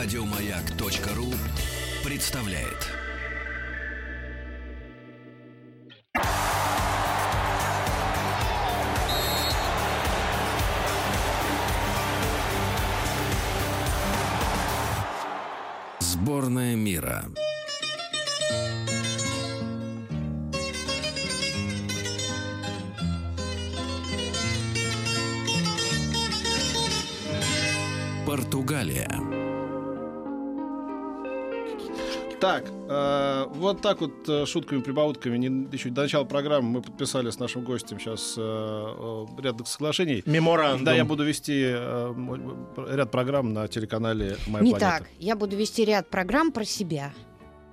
Радиомаяк.ру представляет. Сборная мира. Португалия. Так, э, вот так вот э, шутками-прибаутками не- еще до начала программы мы подписали с нашим гостем сейчас э, э, ряд соглашений. Меморандум. Да, я буду вести э, мой- ряд программ на телеканале «Моя Не планета». так. Я буду вести ряд программ про себя.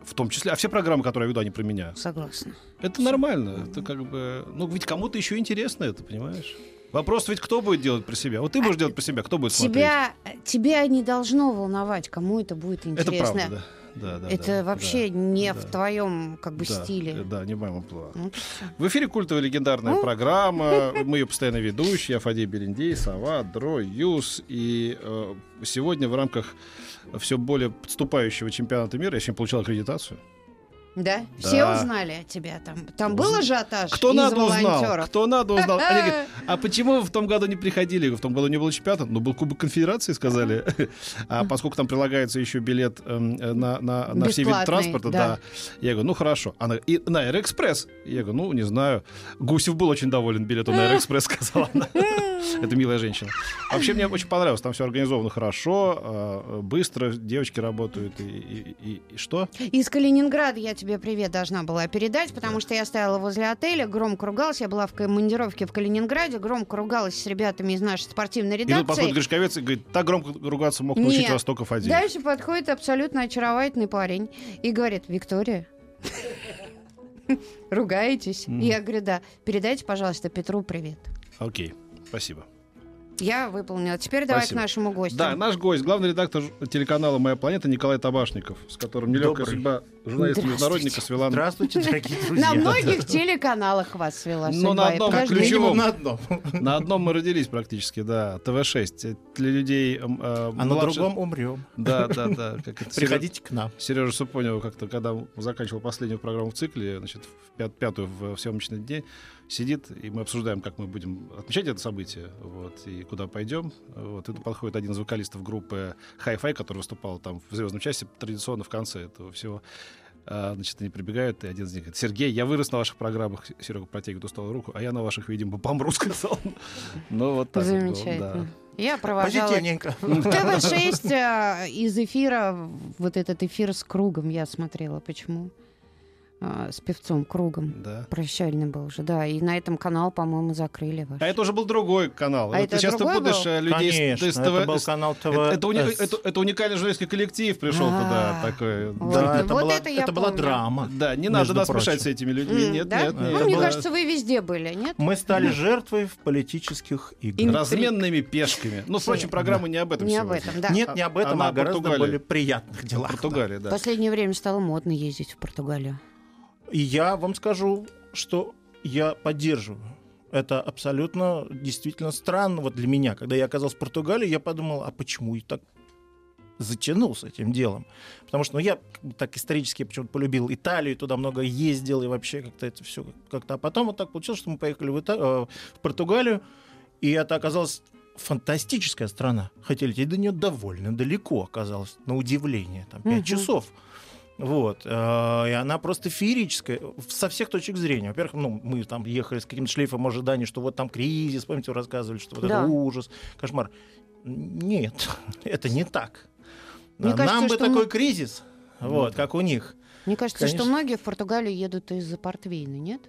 В том числе, а все программы, которые я веду, они про меня. Согласна. Это нормально. Это как бы, ну ведь кому-то еще интересно это, понимаешь? Вопрос ведь кто будет делать про себя? Вот ты будешь делать про себя, кто будет смотреть? Тебя, тебя не должно волновать, кому это будет Это интересно. правда, да. Да, да, Это да, вообще да, не да. в твоем как бы Да, стиле. Да, не в моем амплуа. Вот и всё. В эфире культовая легендарная Ну. программа. Мы ее постоянно ведущие. Я Фадей Берендей, Сова, Дро, Юс. И э, сегодня в рамках все более подступающего чемпионата мира я сегодня получил аккредитацию. Да? Да. Все узнали о тебя там. Там был ажиотаж Кто из надо узнал? Кто надо узнал? Они говорят, а почему вы в том году не приходили? В том году не было чемпионата, но был Кубок Конфедерации, сказали. А поскольку там прилагается еще билет эм, э, на, на, на все виды транспорта, да. да. Я говорю, ну хорошо. Она, и на Аэроэкспресс. Я говорю, ну не знаю. Гусев был очень доволен билетом на Аэроэкспресс, сказала она. Это милая женщина. Вообще мне очень понравилось. Там все организовано хорошо, э, быстро, девочки работают. И, и- и- и что? Из Калининграда я тебе привет должна была передать, потому что я стояла возле отеля, громко ругалась. Я была в командировке в Калининграде, громко ругалась с ребятами из нашей спортивной И тут подходит редакции. Гришковец и говорит, так громко ругаться мог научить Нет. вас только Фадеев. Дальше подходит абсолютно очаровательный парень и говорит, Виктория, ругаетесь? И я говорю, да, передайте, пожалуйста, Петру привет. Окей, спасибо. Я выполнила. Теперь давай Спасибо. к нашему гостю. Да, наш гость, главный редактор телеканала «Моя планета» Николай Табашников, с которым нелегкая Добрый. судьба журналиста-международника свела... Здравствуйте, дорогие друзья. На многих телеканалах вас свела Ну, судьба. на одном ключевом. На одном. На одном мы родились практически, да, ТВ-6. Для людей... э, А на другом умрем. Да, да, да. Приходите к нам. Сережа Супонева как-то, когда заканчивал последнюю программу в цикле, значит, в пят- пятую в съемочный день, сидит, и мы обсуждаем, как мы будем отмечать это событие, вот, и куда пойдем. Вот, и тут подходит один из вокалистов группы Hi-Fi, который выступал там в звездном части традиционно в конце этого всего. А, значит, они прибегают, и один из них говорит, Сергей, я вырос на ваших программах, Серега протягивает усталую руку, а я на ваших, видимо, помру, сказал. Ну, вот так вот было, Замечательно. да. Я провожала Позитивненько. ТВ-6 а, из эфира, вот этот эфир с кругом я смотрела. Почему? А, с певцом кругом. Да. Прощальный был уже, да. И на этом канал, по-моему, закрыли ваш. А это уже был другой канал. А это ты сейчас ты другой будешь был? э, людей с- Конечно, с это ТВ был с- канал ТВ. Это, это уни- это- это уникальный журналистский коллектив пришел А. туда. Такой. Вот. Да, это Вот была- это я это была драма. Да, не надо нас прочим. мешать с этими людьми. М, Нет, да? нет, Ну, нет. мне было- кажется, вы везде были, нет? Мы стали жертвой в политических играх. Интриг. Разменными пешками. Ну, впрочем, программа не об этом Не об этом, да. Нет, не об этом, а гораздо Португалия. более приятных В делах. Португалии, В да. последнее время стало модно ездить в Португалию. И я вам скажу, что я поддерживаю. Это абсолютно действительно странно вот для меня. Когда я оказался в Португалии, я подумал, а почему я так затянул с этим делом? Потому что ну, я так исторически почему-то полюбил Италию, туда много ездил, и вообще как-то это все как-то... А потом вот так получилось, что мы поехали в, Ита- э, в Португалию, и это оказалось фантастическая страна. Хотя лететь до нее довольно далеко оказалось, на удивление, там 5 Мгм. часов. Вот. э, И она просто феерическая со всех точек зрения. Во-первых, ну, мы там ехали с каким-то шлейфом ожиданий, что вот там кризис, помните, вы рассказывали, что вот Да. это ужас, кошмар. Нет, это не так. Мне А кажется, Нам бы такой мы- кризис, вот, как у них. Мне кажется, Конечно. что многие в Португалию едут из-за портвейна, нет?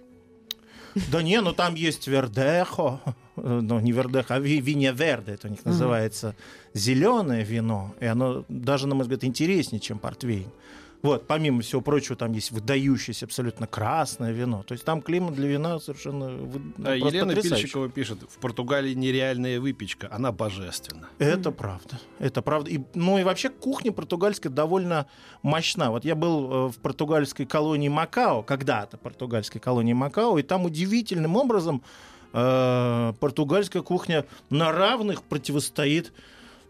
Да не, ну там есть вердехо, ну не вердехо, а ви- виня верде, это у них называется зеленое вино, и оно даже, на мой взгляд, интереснее, чем портвейн. Вот, помимо всего прочего, там есть выдающееся абсолютно красное вино. То есть там климат для вина совершенно ну, А Елена. Пильщикова пишет, в Португалии нереальная выпечка, она божественна. Это правда. Это правда. И, ну и вообще кухня португальская довольно мощна. Вот я был э, в португальской колонии Макао, когда-то португальской колонии Макао, и там удивительным образом э, португальская кухня на равных противостоит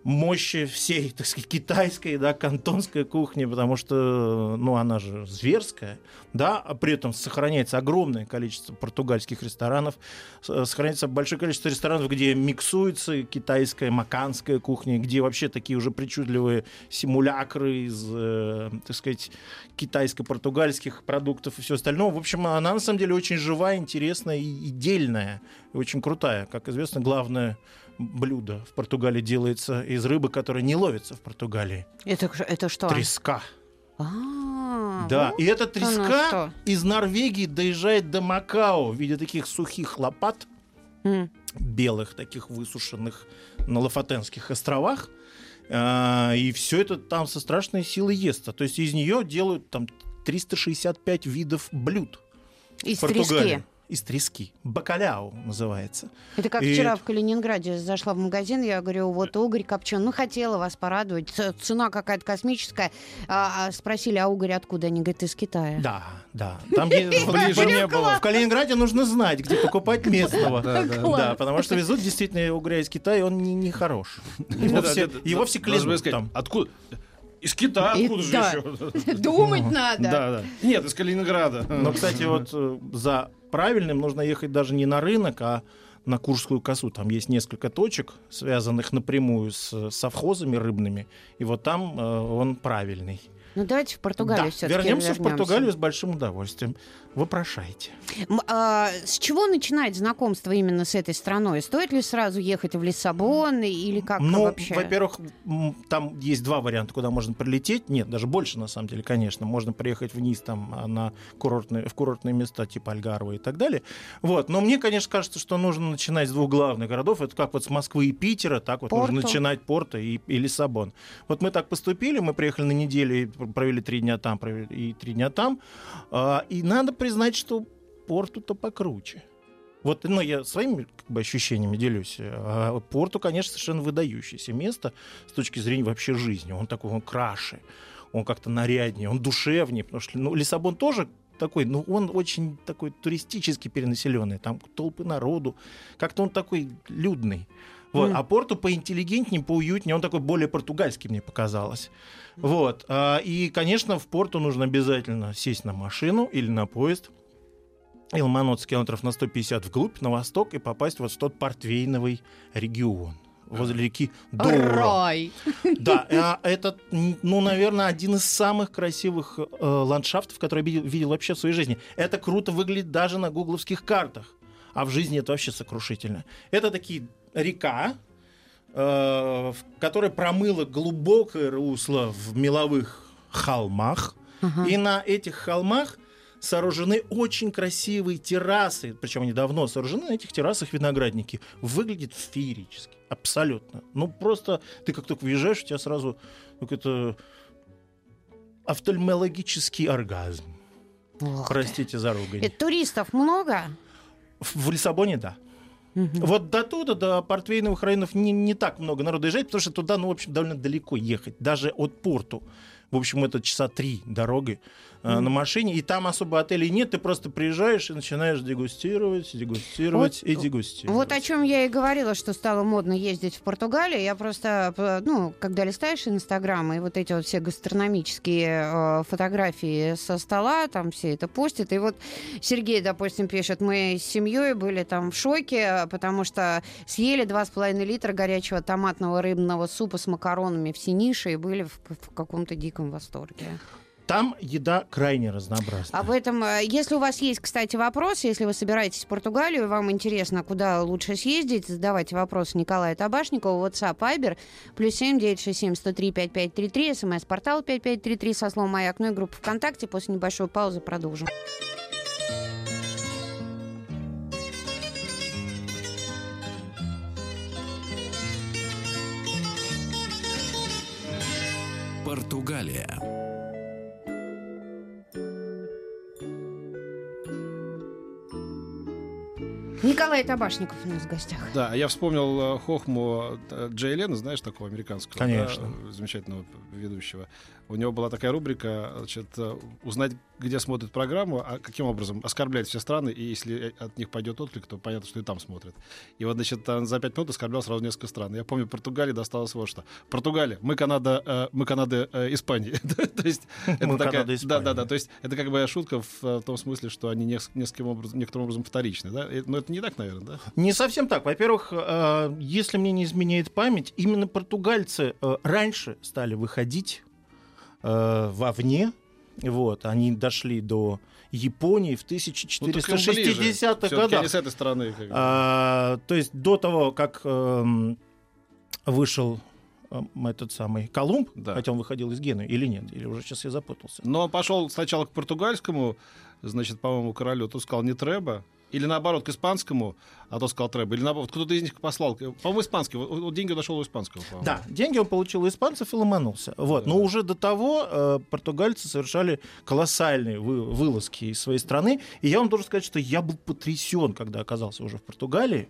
мощи всей, так сказать, китайской, да, кантонской кухни, потому что, ну, она же зверская, да, а при этом сохраняется огромное количество португальских ресторанов, сохраняется большое количество ресторанов, где миксуется китайская, маканская кухня, где вообще такие уже причудливые симулякры из, э, так сказать, китайско-португальских продуктов и все остальное. В общем, она на самом деле очень живая, интересная и дельная, и очень крутая. Как известно, главное блюдо в Португалии делается из рыбы, которая не ловится в Португалии. Это, это что? Треска. А, Да, вот и эта треска из Норвегии доезжает до Макао в виде таких сухих лопат, М. белых, таких высушенных на Лафатенских островах. А, И все это там со страшной силой ест. То есть из нее делают там 365 видов блюд. Из трески. Из трески. Бакаляу называется. Это как И вчера в Калининграде зашла в магазин, я говорю, вот угорь копчен, ну хотела вас порадовать, цена какая-то космическая. А, а спросили, а угорь откуда? Они говорят, из Китая. Да, да. Там Ближе не было. В Калининграде нужно знать, где покупать местного. Да, потому что везут действительно угря из Китая, и он не, не хорош. Его все, клянут сказать, там. Откуда? Из Китая, откуда же да. еще? Думать надо. Да, да. Нет, из Калининграда. Но, кстати, вот э, за правильным нужно ехать даже не на рынок, а на Курскую косу. Там есть несколько точек, связанных напрямую с совхозами рыбными. И вот там э, он правильный. Ну давайте в Португалию Да, все-таки вернемся в Португалию с большим удовольствием. Вопрошайте. с чего начинать знакомство именно с этой страной? Стоит ли сразу ехать в Лиссабон или как ну, вообще? во-первых, там есть два варианта, куда можно прилететь. Нет, даже больше, на самом деле, конечно. Можно приехать вниз там а, на курортные, в курортные места типа Альгарва и так далее. Вот. Но мне, конечно, кажется, что нужно начинать с двух главных городов. Это как вот с Москвы и Питера, так вот Порту. нужно начинать Порто и, и Лиссабон. Вот мы так поступили, мы приехали на неделю провели три дня там провели, и три дня там. А, и надо признать, что Порту-то покруче. Вот, ну, я своими как бы, ощущениями делюсь. А Порту, конечно, совершенно выдающееся место с точки зрения вообще жизни. Он такой, он краше, он как-то наряднее, он душевнее. Потому что ну, Лиссабон тоже такой, ну, он очень такой туристически перенаселенный. Там толпы народу. Как-то он такой людный. Вот. Мгм. А Порту поинтеллигентнее, поуютнее. Он такой более португальский, мне показалось. Вот. А, И, конечно, в Порту нужно обязательно сесть на машину или на поезд. И ломануться километров на 150 вглубь, на восток, и попасть вот в тот портвейновый регион возле реки Доуро. Рай. Да, а это, ну, наверное, один из самых красивых э, ландшафтов, которые я видел, видел вообще в своей жизни. Это круто выглядит даже на гугловских картах. А в жизни это вообще сокрушительно. Это такие река, э, в которой промыло глубокое русло в меловых холмах. Ага. И на этих холмах сооружены очень красивые террасы. Причем они давно сооружены, на этих террасах виноградники. Выглядит феерически. Абсолютно. Ну, просто ты как только въезжаешь, у тебя сразу какой-то офтальмологический оргазм. Ох ты. Простите за ругань. И туристов много? В, в Лиссабоне, да. Мгм. Вот до туда, до портвейновых районов не, не так много народу доезжает, потому что туда, ну, в общем, довольно далеко ехать. Даже от порту. В общем, это часа три дороги э, Мгм. на машине, и там особо отелей нет, ты просто приезжаешь и начинаешь дегустировать, дегустировать Вот- и дегустировать. Вот о чем я и говорила, что стало модно ездить в Португалию. Я просто, п- ну, когда листаешь Инстаграм, и вот эти вот все гастрономические э, фотографии со стола, там все это постят. И вот Сергей, допустим, пишет, мы с семьей были там в шоке, потому что съели 2,5 литра горячего томатного рыбного супа с макаронами в Синише и были в, в каком-то диком восторге. Там еда крайне разнообразна. Об этом, э, если у вас есть, кстати, вопросы, если вы собираетесь в Португалию, вам интересно, куда лучше съездить, задавайте вопросы Николаю Табашникову, WhatsApp, Viber, плюс семь девять шесть семь сто три пять пять три три, смс-портал пять пять три три со словом «Маяк», ну и группа ВКонтакте. После небольшой паузы продолжим. Португалия. Николай Табашников у нас в гостях. Да, я вспомнил э, Хохму э, Джей Лена, знаешь, такого американского Конечно. да, замечательного ведущего. У него была такая рубрика, значит, э, узнать, где смотрят программу, а каким образом оскорблять все страны, и если от них пойдет отклик, то понятно, что и там смотрят. И вот, значит, он за пять минут оскорблял сразу несколько стран. Я помню, Португалии досталось вот что. Португалия, мы Канада, мы Канада, Испании. То есть это Мы такая- Канада, Испания. Да, да, да. То есть это как бы шутка в том смысле, что они некоторым образом вторичны, да? Но это не так, наверное, да? Не совсем так. Во-первых, э, если мне не изменяет память, именно португальцы э, раньше стали выходить э, вовне. Вот, они дошли до Японии в Ну, так им ближе. 1460-х Всё-таки годах. они с этой стороны. как бы. А, то есть до того, как эм, вышел эм, этот самый Колумб, Да. хотя он выходил из Генуи, или нет, или уже сейчас я запутался. Но он пошел сначала к португальскому, значит, по-моему, королю, тот сказал не треба, или наоборот, к испанскому, а тот сказал треба, или наоборот, кто-то из них послал, по-моему, испанский, вот, вот деньги дошел у испанского, по-моему. Да, деньги он получил у испанцев и ломанулся. Вот. Но Да. уже до того э, португальцы совершали колоссальные вы- вылазки из своей страны. И я вам должен сказать, что я был потрясен, когда оказался уже в Португалии.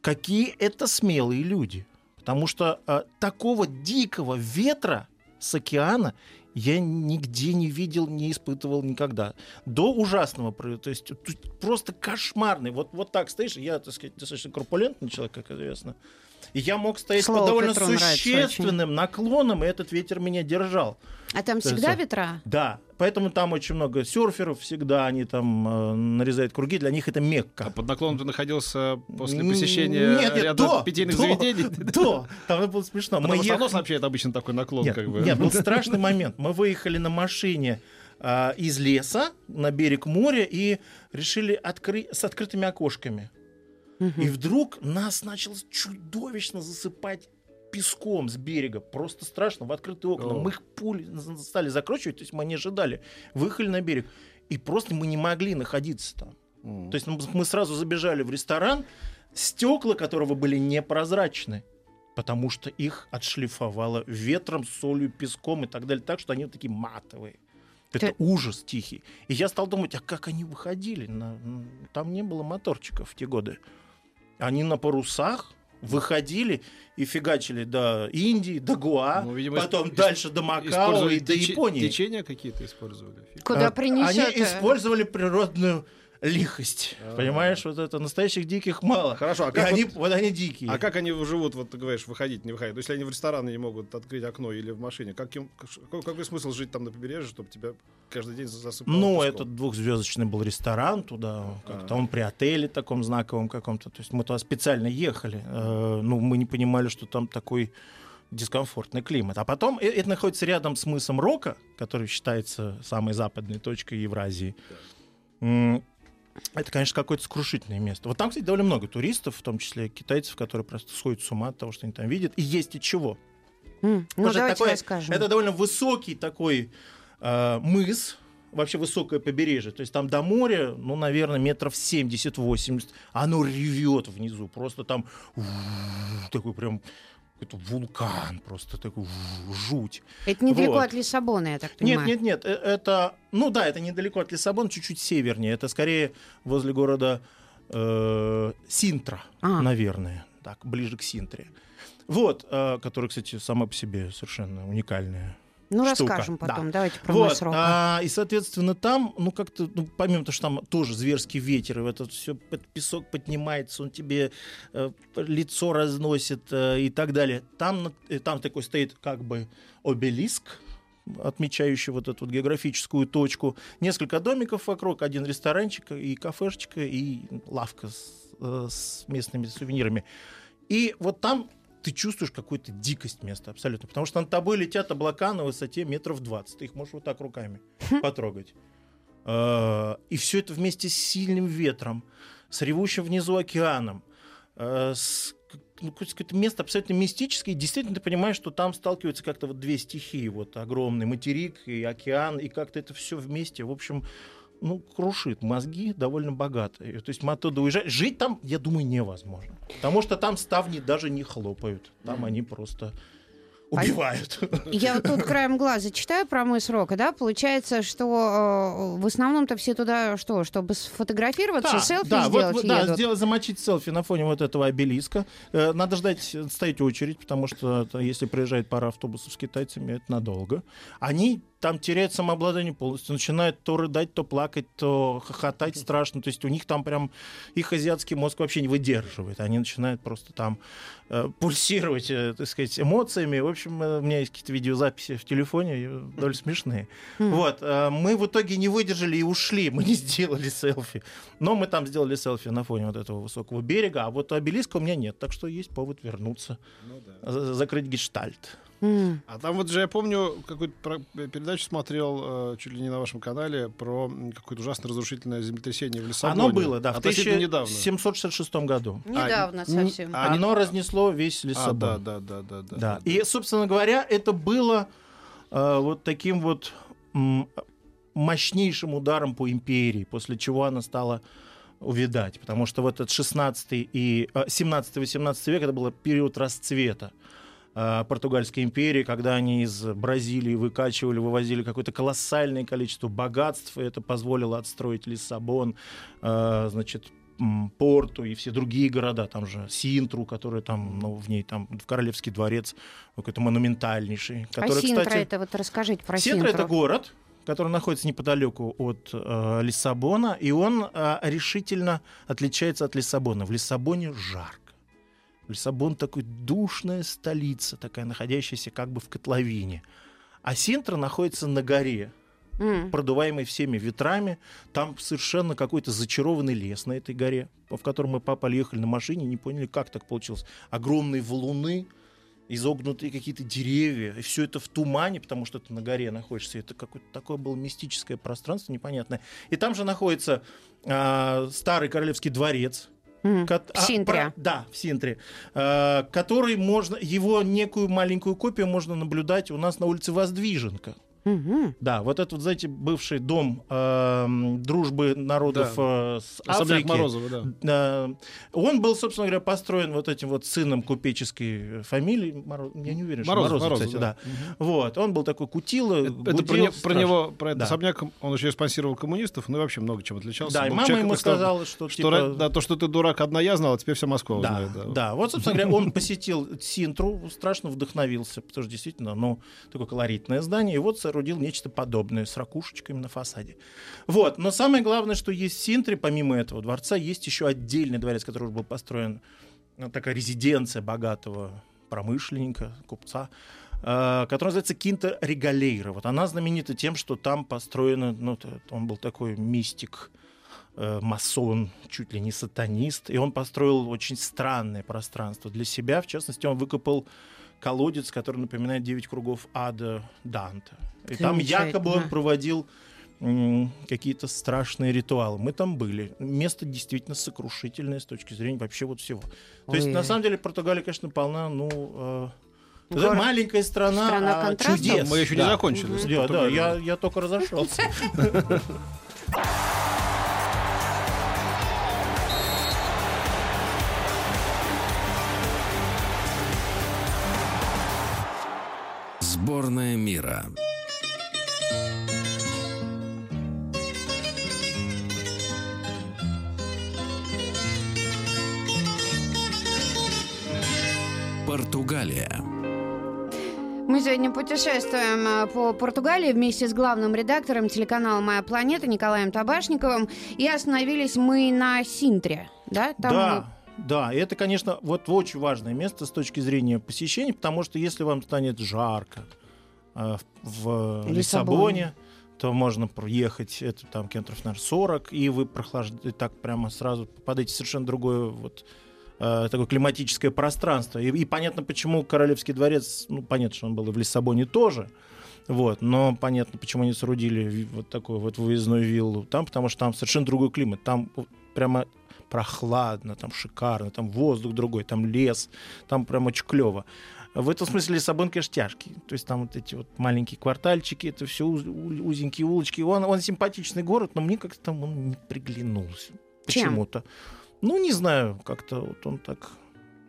Какие это смелые люди. Потому что э, такого дикого ветра с океана я нигде не видел, не испытывал никогда. До ужасного, то есть просто кошмарный. Вот, вот так стоишь, я, так сказать, достаточно корпулентный человек, как известно. И я мог стоять Слово под довольно Петру существенным наклоном, и этот ветер меня держал. А там То есть, всегда э, ветра? Да, поэтому там очень много серферов всегда, они там э, нарезают круги, для них это А Мекка. под наклоном ты находился после посещения нет, нет, ряда до, питейных до, заведений? Да, там было смешно. Потому Мы что ехали- сообщает обычно такой наклон, Нет, как бы. нет, был страшный момент. Мы выехали на машине а, из леса на берег моря и решили открыть с открытыми окошками. И вдруг нас начало чудовищно засыпать песком с берега. Просто страшно, в открытые окна. О. Мы их пули стали закручивать, то есть мы не ожидали. Выехали на берег. И просто мы не могли находиться там. М. То есть мы сразу забежали в ресторан, стекла которого были непрозрачны, потому что их отшлифовало ветром, солью, песком и так далее, так что они вот такие матовые. Это Ты- ужас тихий. И я стал думать, а как они выходили? На- Там не было моторчиков в те годы. Они на парусах выходили и фигачили до Индии, до Гуа, Ну, видимо, потом исп- дальше до Макао Использовали и до Японии. Течения какие-то использовали? Куда А, принесет? Они использовали природную лихость. А. Понимаешь, вот это настоящих диких мало. Хорошо, а как они, вот- они дикие. А как они живут, вот ты говоришь, выходить, не выходить? Ну, если они в рестораны не могут открыть окно или в машине, как им- какой, какой смысл жить там на побережье, чтобы тебя каждый день засыпало Ну, песком? это двухзвездочный был ресторан туда, как-то А. он при отеле таком знаковом каком-то. То есть мы туда специально ехали. Э, ну, мы не понимали, что там такой дискомфортный климат. А потом э- это находится рядом с мысом Рока, который считается самой западной точкой Евразии. Это, конечно, какое-то сокрушительное место. Вот там, кстати, довольно много туристов, в том числе китайцев, которые просто сходят с ума от того, что они там видят. И есть и чего. М, Ну, Потому давайте такое- расскажем. Это довольно высокий такой э, мыс, вообще высокое побережье. То есть там до моря, ну, наверное, метров 70-80. Оно ревет внизу. Просто там такой прям какой-то вулкан, просто такой жуть. Это недалеко Вот. от Лиссабона, я так Нет, понимаю. нет, нет, э, это, ну да, это недалеко от Лиссабона, чуть-чуть севернее. Это скорее возле города э, Синтра, А. наверное, так, ближе к Синтре. Вот, э, который, кстати, сама по себе совершенно уникальная Ну, штука, расскажем да. потом. Давайте про вот, а, и, соответственно, там, ну, как-то, ну, помимо того, что там тоже зверский ветер, и этот все песок поднимается, он тебе э, лицо разносит э, и так далее. Там, э, там такой стоит как бы обелиск, отмечающий вот эту вот географическую точку. Несколько домиков вокруг, один ресторанчик и кафешечка, и лавка с, э, с местными сувенирами. И вот там ты чувствуешь какую-то дикость места абсолютно. Потому что над тобой летят облака на высоте метров 20. Ты их можешь вот так руками потрогать. Э, И все это вместе с сильным ветром, с ревущим внизу океаном, э, с ну, какое-то место абсолютно мистическое. И действительно ты понимаешь, что там сталкиваются как-то вот две стихии. Вот огромный материк и океан, и как-то это все вместе. В общем, ну, крушит мозги довольно богато. И, То есть мы оттуда уезжаем. Жить там, я думаю, невозможно. Потому что там ставни даже не хлопают. Там они просто убивают. Я вот тут краем глаза читаю про мыс Рока, да, получается, что э, в основном-то все туда что, чтобы сфотографироваться, селфи да, сделать вот, да, едут? сделать, замочить селфи на фоне вот этого обелиска. Э, Надо ждать, э, стоять очередь, потому что это, если приезжает пара автобусов с китайцами, это надолго. Они там теряют самообладание полностью, начинают то рыдать, то плакать, то хохотать страшно. То есть у них там прям их азиатский мозг вообще не выдерживает. Они начинают просто там э, пульсировать, э, так сказать, эмоциями. В общем, э, у меня есть какие-то видеозаписи в телефоне, довольно смешные. Хм. Вот, э, мы в итоге не выдержали и ушли, мы не сделали селфи. Но мы там сделали селфи на фоне вот этого высокого берега, а вот обелиска у меня нет, так что есть повод вернуться, Ну да. за- закрыть гештальт. М. А там вот же я помню, какую-то про- передачу смотрел, э, чуть ли не на вашем канале, про какое-то ужасно разрушительное землетрясение в Лиссабоне. Оно было, да, в Относительно недавно. 1766 году. Недавно Н- совсем. а Оно разнесло весь А, Лиссабон. да, да, да, да, да. Да. И, собственно говоря, это было э, вот таким вот мощнейшим ударом по империи, после чего она стала увядать, потому что в этот 16 и 17-18 век это был период расцвета э, португальской империи, когда они из Бразилии выкачивали, вывозили какое-то колоссальное количество богатств, и это позволило отстроить Лиссабон, э, значит, Порту и все другие города, там же Синтру, который там, ну, в ней там в Королевский дворец какой-то монументальнейший, А который, Синтра кстати, это вот расскажите про Синтра это Синтру. город, который находится неподалеку от э, Лиссабона, и он э, решительно отличается от Лиссабона. В Лиссабоне жарко. Лиссабон такой душная столица, такая находящаяся как бы в котловине. А Синтра находится на горе, М. продуваемый всеми ветрами. Там совершенно какой-то зачарованный лес на этой горе, в котором мы папа ехали на машине, не поняли, как так получилось. Огромные валуны, изогнутые какие-то деревья, и все это в тумане, потому что ты на горе находишься. Это какое-то такое было мистическое пространство непонятное. И там же находится а, старый королевский дворец, М. Кот- В Синтре. про- да, в Синтре. Э, который можно, его некую маленькую копию можно наблюдать у нас на улице Воздвиженка. Мгм. Да, вот этот, вот, знаете, бывший дом эм, дружбы народов э, с Особняк Африки. Морозова, да. Да. Он был, собственно говоря, построен вот этим вот сыном купеческой фамилии. Моро- Я не уверен, что Морозов, Морозов, Морозов, кстати, да. да. Вот, он был такой кутила, Это, это про, не- про него, про этот Да. особняк, он еще и спонсировал коммунистов, ну и вообще много чем отличался. Да, и мама человек, ему сказала, что, что, типа... да, то, что ты дурак, одна я знала, теперь вся Москва Да, узнает. да. Да. Вот, собственно говоря, он посетил Синтру, страшно вдохновился, потому что действительно, ну, такое колоритное здание, и вот соорудил нечто подобное с ракушечками на фасаде. Вот, но самое главное, что есть в Синтре, помимо этого дворца, есть еще отдельный дворец, который уже был построен, ну, такая резиденция богатого промышленника, купца, э, которая называется Кинта Регалейра. Вот она знаменита тем, что там построено, ну, он был такой мистик, э, масон, чуть ли не сатанист, и он построил очень странное пространство для себя. В частности, он выкопал колодец, который напоминает девять кругов ада Данта. И там якобы он проводил какие-то страшные ритуалы. Мы там были. Место действительно сокрушительное с точки зрения вообще вот всего. То есть, Ой. на самом деле, Португалия, конечно, полна, ну, э, это Город- маленькая страна, страна а чудес. Мы еще Да. не закончили. Да, да, я, я только разошелся. Сборная мира. Португалия. Мы сегодня путешествуем а, по Португалии вместе с главным редактором телеканала «Моя планета» Николаем Табашниковым. И остановились мы на Синтре. Да, Там да, да, и это, конечно, вот очень важное место с точки зрения посещения, потому что если вам станет жарко э, в Лиссабоне. Лиссабоне, то можно проехать это там километров, наверное, 40, и вы прохлаждаете так прямо сразу попадаете в совершенно другое вот э, такое климатическое пространство. И, и понятно, почему Королевский дворец, ну, понятно, что он был и в Лиссабоне тоже, вот, но понятно, почему они соорудили вот такую вот выездную виллу там, потому что там совершенно другой климат. Там прямо прохладно, там шикарно, там воздух другой, там лес, там прям очень клево. В этом смысле Лиссабон, конечно, тяжкий. То есть там вот эти вот маленькие квартальчики, это все уз- узенькие улочки. Он, он симпатичный город, но мне как-то там он не приглянулся. Чем? Почему-то. Ну, не знаю, как-то вот он так...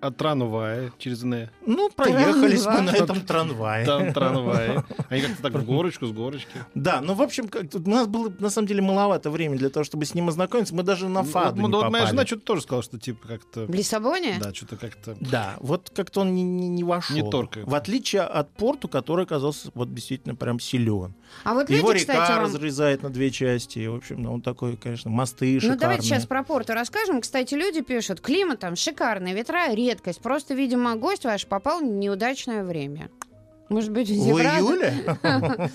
А трамвай через Н. Ну, проехались мы на этом трамвае. Там трамвай. Они как-то так в горочку, с горочки. Да, ну, в общем, как у нас было, на самом деле, маловато времени для того, чтобы с ним ознакомиться. Мы даже на Ну, фаду вот, не ну, вот моя попали. жена что-то тоже сказала, что типа как-то... В Лиссабоне? Да, что-то как-то... Да, вот как-то он не, не, не вошел. Не торкает. В отличие от порту, который оказался вот действительно прям силен. А вот Его река разрезает на две части. В общем, ну, он такой, конечно, мосты Ну, шикарные. давайте сейчас про порту расскажем. Кстати, люди пишут, климат там шикарный, ветра редкость. Просто, видимо, гость ваш попал в неудачное время. Может быть, В июле?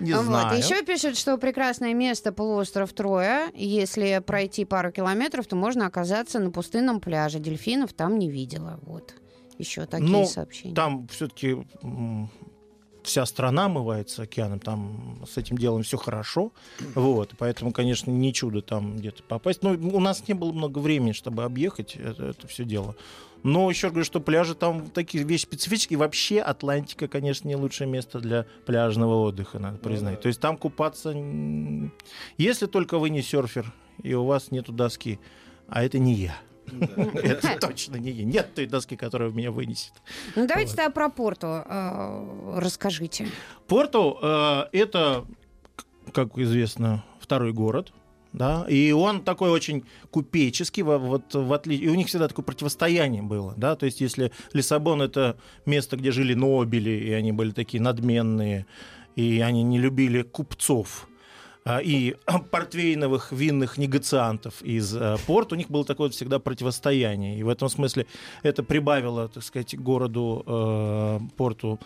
Не знаю. Еще пишут, что прекрасное место полуостров Троя. Если пройти пару километров, то можно оказаться на пустынном пляже. Дельфинов там не видела. Вот. Еще такие Ну, сообщения. Там все-таки вся страна омывается океаном, там с этим делом все хорошо, вот, поэтому, конечно, не чудо там где-то попасть. Но у нас не было много времени, чтобы объехать это, все дело. Но еще говорю, что пляжи там такие вещи специфические. Вообще Атлантика, конечно, не лучшее место для пляжного отдыха, надо признать. То есть там купаться, если только вы не серфер и у вас нету доски, а это не я. Это точно не я. Нет той доски, которая меня вынесет. Ну, давайте тогда про порту э, расскажите. Порту э, это, как известно, второй город. Да, и он такой очень купеческий, во- вот в отличие, и у них всегда такое противостояние было, да, то есть если Лиссабон это место, где жили нобели, и они были такие надменные, и они не любили купцов, а, и портвейновых винных негациантов из э, порт, у них было такое всегда противостояние. И в этом смысле это прибавило, так сказать, городу, э, порту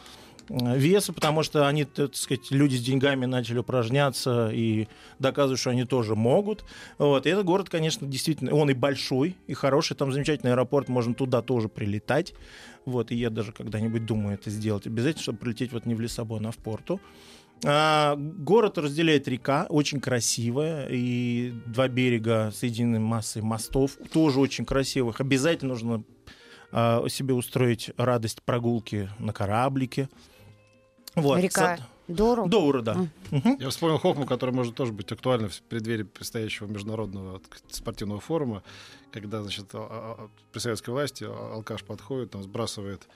веса, потому что они, так сказать, люди с деньгами начали упражняться и доказывают, что они тоже могут. Вот. И этот город, конечно, действительно, он и большой, и хороший, там замечательный аэропорт, можно туда тоже прилетать. Вот, и я даже когда-нибудь думаю это сделать обязательно, чтобы прилететь вот не в Лиссабон, а в Порту. А, город разделяет река, очень красивая, и два берега соединены массой мостов, тоже очень красивых. Обязательно нужно а, себе устроить радость прогулки на кораблике. Вот. Река Дору. Доура, да. Мгм. Я вспомнил Хохму, который может тоже быть актуальна в преддверии предстоящего международного спортивного форума, когда, значит, а- а- а при советской власти алкаш подходит, там сбрасывает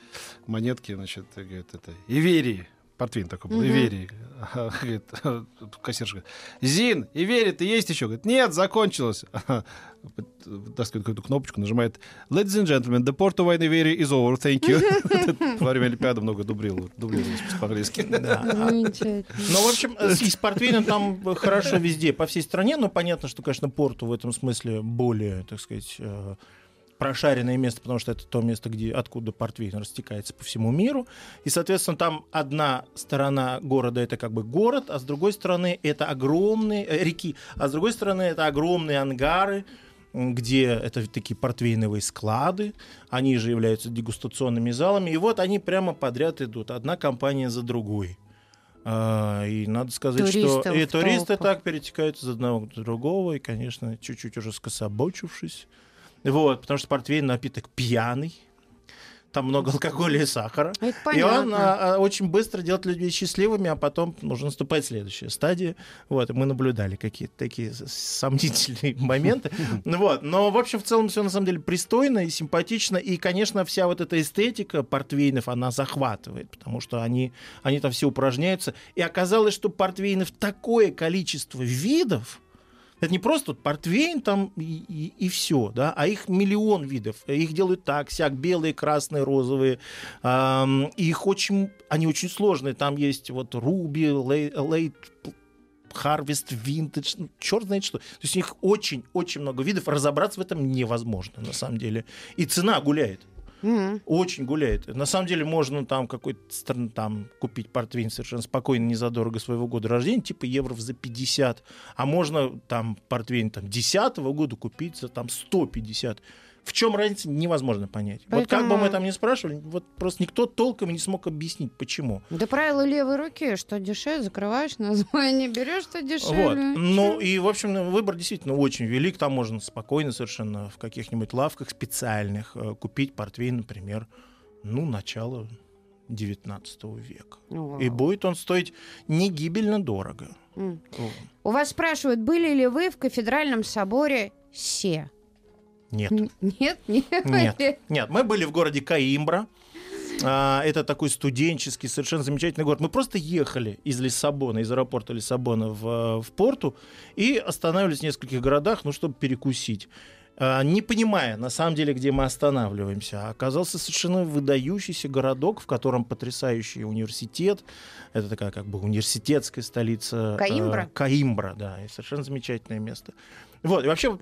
монетки, значит, и говорит, это Иверии, портвейн такой был. Иверии. Говорит, кассирша говорит, Зин, Ивери, ты есть еще? Говорит, нет, закончилось. Вытаскивает какую-то кнопочку, нажимает Ladies and gentlemen, the port of wine Iveri is over, thank you. Во время Олимпиады много дублировал, дублировалось по-английски. Ну, в общем, э, с портвейном там хорошо везде, по всей стране, но понятно, что, конечно, порту в этом смысле более, так сказать, э, прошаренное место, потому что это то место, где, откуда портвейн растекается по всему миру. И, соответственно, там одна сторона города — это как бы город, а с другой стороны это огромные э, реки, а с другой стороны это огромные ангары, где это такие портвейновые склады, они же являются дегустационными залами, и вот они прямо подряд идут, одна компания за другой. А, и надо сказать, Туристов что и туристы толпах. так перетекают из одного к другого, и, конечно, чуть-чуть уже скособочившись. Вот, потому что портвейн напиток пьяный, там много алкоголя и сахара. Это И он а, а, очень быстро делает людей счастливыми, а потом уже наступает следующая стадия. Вот, и мы наблюдали какие-то такие сомнительные моменты. Ну Вот, но, в общем, в целом все на самом деле пристойно и симпатично. И, конечно, вся вот эта эстетика портвейнов, она захватывает, потому что они, они там все упражняются. И оказалось, что портвейнов такое количество видов, это не просто вот портвейн там и, и, все, да, а их миллион видов. Их делают так, сяк, белые, красные, розовые. И их очень, они очень сложные. Там есть вот руби, лейт, Harvest, ну, черт знает что. То есть у них очень-очень много видов. Разобраться в этом невозможно, на самом деле. И цена гуляет. Мгм. Очень гуляет. На самом деле можно там какой-то там купить портвейн совершенно спокойно, незадорого своего года рождения, типа евро за 50. А можно там портвейн там 10 года купить за там 150. В чем разница, невозможно понять. Вот как бы Поэтому- мы там не спрашивали, вот просто никто толком не смог объяснить, почему. Да правило левой руки, что дешевле, закрываешь название, берешь, что Вот. дешевле. Ну и, в общем, ну, выбор действительно очень велик. Там можно спокойно совершенно в каких-нибудь лавках специальных э, купить портвейн, например, ну, начало 19 века. Вау. И будет он стоить не гибельно дорого. Вот. У вас спрашивают, были ли вы в кафедральном соборе Се? Нет. Н- Нет, нет. Нет. Нет, мы были в городе Каимбра. А, Это такой студенческий, совершенно замечательный город. Мы просто ехали из Лиссабона, из аэропорта Лиссабона в, в порту и останавливались в нескольких городах, ну, чтобы перекусить. А, Не понимая, на самом деле, где мы останавливаемся, А оказался совершенно выдающийся городок, в котором потрясающий университет. Это такая как бы университетская столица. э, Каимбра? Каимбра, да, и совершенно замечательное место. Вот, и вообще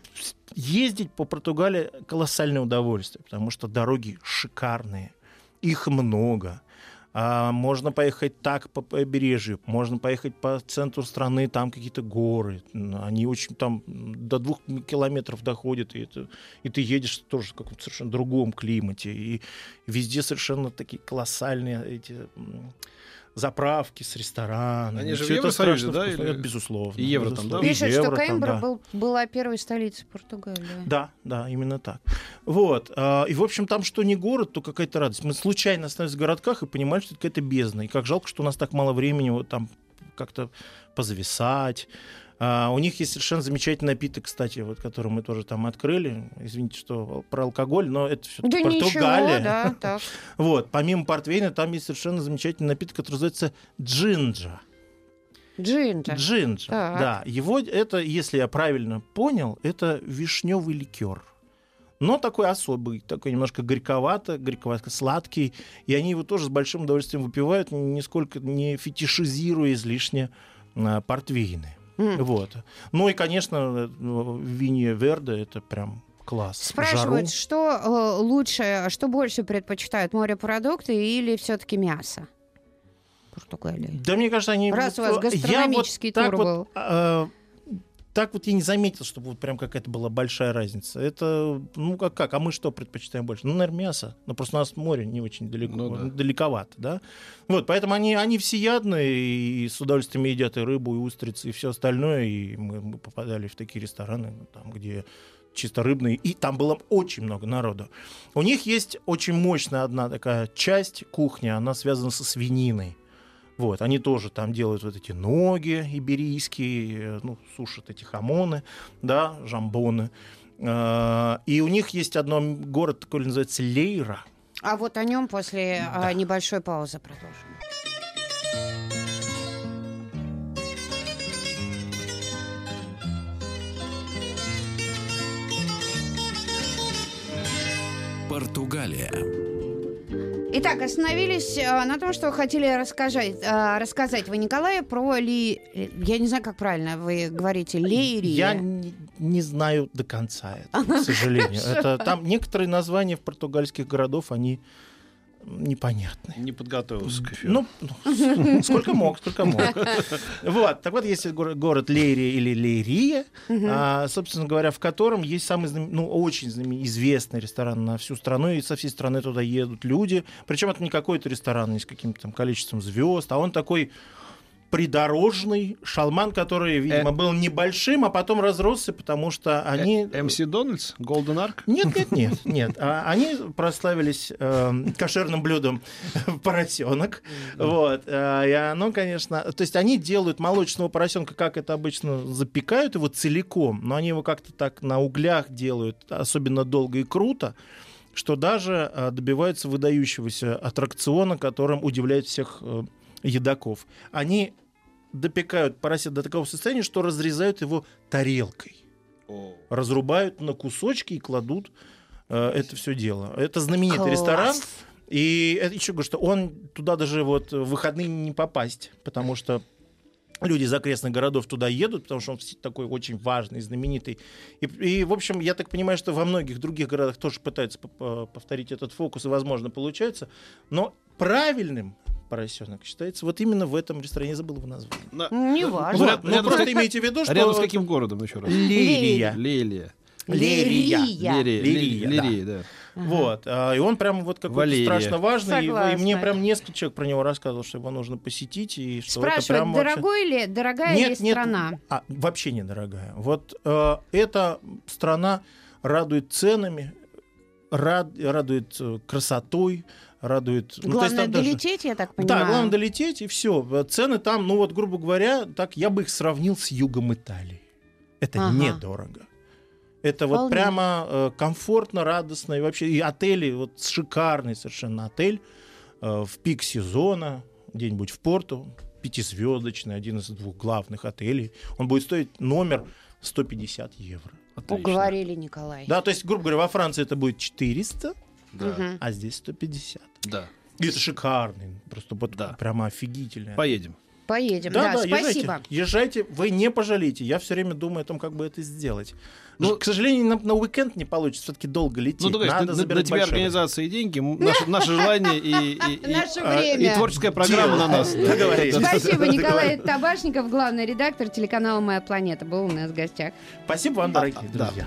ездить по Португалии колоссальное удовольствие, потому что дороги шикарные, их много. А, можно поехать так по побережью, можно поехать по центру страны, там какие-то горы. Они очень там до двух километров доходят, и, это, и ты едешь тоже в каком-то совершенно другом климате. И везде совершенно такие колоссальные эти заправки с ресторанами. Они же в Евросоюзе, да, вкусно. или- Это Безусловно. И евро там, да? И Пишут, евро что там, Каимбра да. был- была первой столицей Португалии. Да, да, именно так. Вот. а, И, в общем, там что не город, то какая-то радость. Мы случайно остановились в городках и понимали, что это какая-то бездна. И как жалко, что у нас так мало времени вот там как-то позависать. А, у них есть совершенно замечательный напиток, кстати, вот, который мы тоже там открыли. Извините, что про алкоголь, но это все Да Португалия. ничего, да, так. Вот. Помимо портвейна, там есть совершенно замечательный напиток, который называется джинджа. Джинджа. Джинджа. Так. Да, его это, если я правильно понял, это вишневый ликер. Но такой особый, такой немножко горьковато, горьковато-сладкий. И они его тоже с большим удовольствием выпивают, нисколько не фетишизируя излишне а, портвейны. М. Вот. Ну и, конечно, э, винье Верде это прям класс. Спрашивают, жару. что э, лучше, что больше предпочитают, морепродукты или все-таки мясо? Португалии. Да, мне кажется, они... Раз у вас э, я гастрономический вот тур вот, был. э, так вот я не заметил, чтобы вот прям какая-то была большая разница. Это, ну как, как, а мы что предпочитаем больше? Ну, наверное, мясо. Но просто у нас море не очень далеко, Ну да. далековато, да? Вот, поэтому они, они всеядные и с удовольствием едят и рыбу, и устрицы, и все остальное. И мы, мы попадали в такие рестораны, ну, там, где чисто рыбные, и там было очень много народу. У них есть очень мощная одна такая часть кухни, она связана со свининой. Вот, они тоже там делают вот эти ноги иберийские, э, ну, сушат эти хамоны, да, жамбоны. Э, И у них есть одно город такой называется Лейра. А вот о нем после а, Да. небольшой паузы продолжим. Португалия. Итак, остановились а, на том, что хотели рассказать, а, рассказать вы, Николай, про ли... Я не знаю, как правильно вы говорите, лейрия. Я не, не знаю до конца это, к сожалению. Это, там некоторые названия в португальских городов, они непонятны. Не подготовился к эфиру. Ну, ну, сколько мог, сколько мог. Вот, так вот, есть горо- город Лейрия или Лейрия, а, собственно говоря, в котором есть самый, ну, очень известный ресторан на всю страну, и со всей страны туда едут люди. Причем это не какой-то ресторан с каким-то там количеством звезд, а он такой придорожный шалман, который, видимо, Э. был небольшим, а потом разросся, потому что они... Э, МС Дональдс, Голден Арк. Нет, нет, нет, нет. А, Они прославились эм, кошерным блюдом поросенок. Вот. а, И оно, конечно... То есть они делают молочного поросенка, как это обычно, запекают его целиком, но они его как-то так на углях делают, особенно долго и круто, что даже а, добиваются выдающегося аттракциона, которым удивляют всех э, едоков. Они допекают поросят до такого состояния, что разрезают его тарелкой разрубают на кусочки и кладут э, это все дело. Это знаменитый Класс. ресторан. И это еще говорю, что он туда даже вот в выходные не попасть, потому что люди из окрестных городов туда едут, потому что он такой очень важный, знаменитый. И, и, в общем, я так понимаю, что во многих других городах тоже пытаются по- повторить этот фокус, и, возможно, получается. Но правильным поросенок считается вот именно в этом ресторане. Я забыл его название. На- Не ну, важно. Вот, рядом- ну, рядом просто с- имейте в виду, что... Рядом с каким городом еще раз? Лирия. Лелия. Лирия. Лирия. Лирия. Лирия, да. Да. Вот. а, И он прям вот какой-то Валерия. страшно важный. И, и мне прям несколько человек про него рассказывал, что его нужно посетить. И что это Спрашивают, прям вообще- дорогой ли, дорогая Нет, ли нет, страна? А, вообще недорогая. Вот э, эта страна радует ценами, рад- радует э, красотой, радует... ну, то есть Главное там даже- долететь, я так понимаю. Да, главное долететь, и все. Цены там, ну вот, грубо говоря, так я бы их сравнил с югом Италии. Это Ага. недорого. Это вот Вполне. прямо э, комфортно, радостно. И вообще и отели, вот шикарный совершенно отель э, в пик сезона, где-нибудь в порту, пятизвездочный, один из двух главных отелей. Он будет стоить номер 150 евро. Отлично. Уговорили, Николай. Да, то есть, грубо говоря, во Франции это будет 400, Да. А здесь 150. да. И это шикарный, просто вот Да. прямо офигительный. Поедем. Поедем. Да, спасибо. езжайте, езжайте, вы не пожалеете. Я все время думаю о том, как бы это сделать. Ну, Ну, к сожалению, на, на уикенд не получится, все-таки долго лететь. Ну, говоришь, Надо на, на- забирать на тебя организация и деньги, наше, наше желание и, и- и- Наше а, и время. творческая программа на нас. да. Договорились. Спасибо, Николай. Табашников, главный редактор телеканала «Моя планета», был у нас в гостях. Спасибо вам, дорогие да. друзья.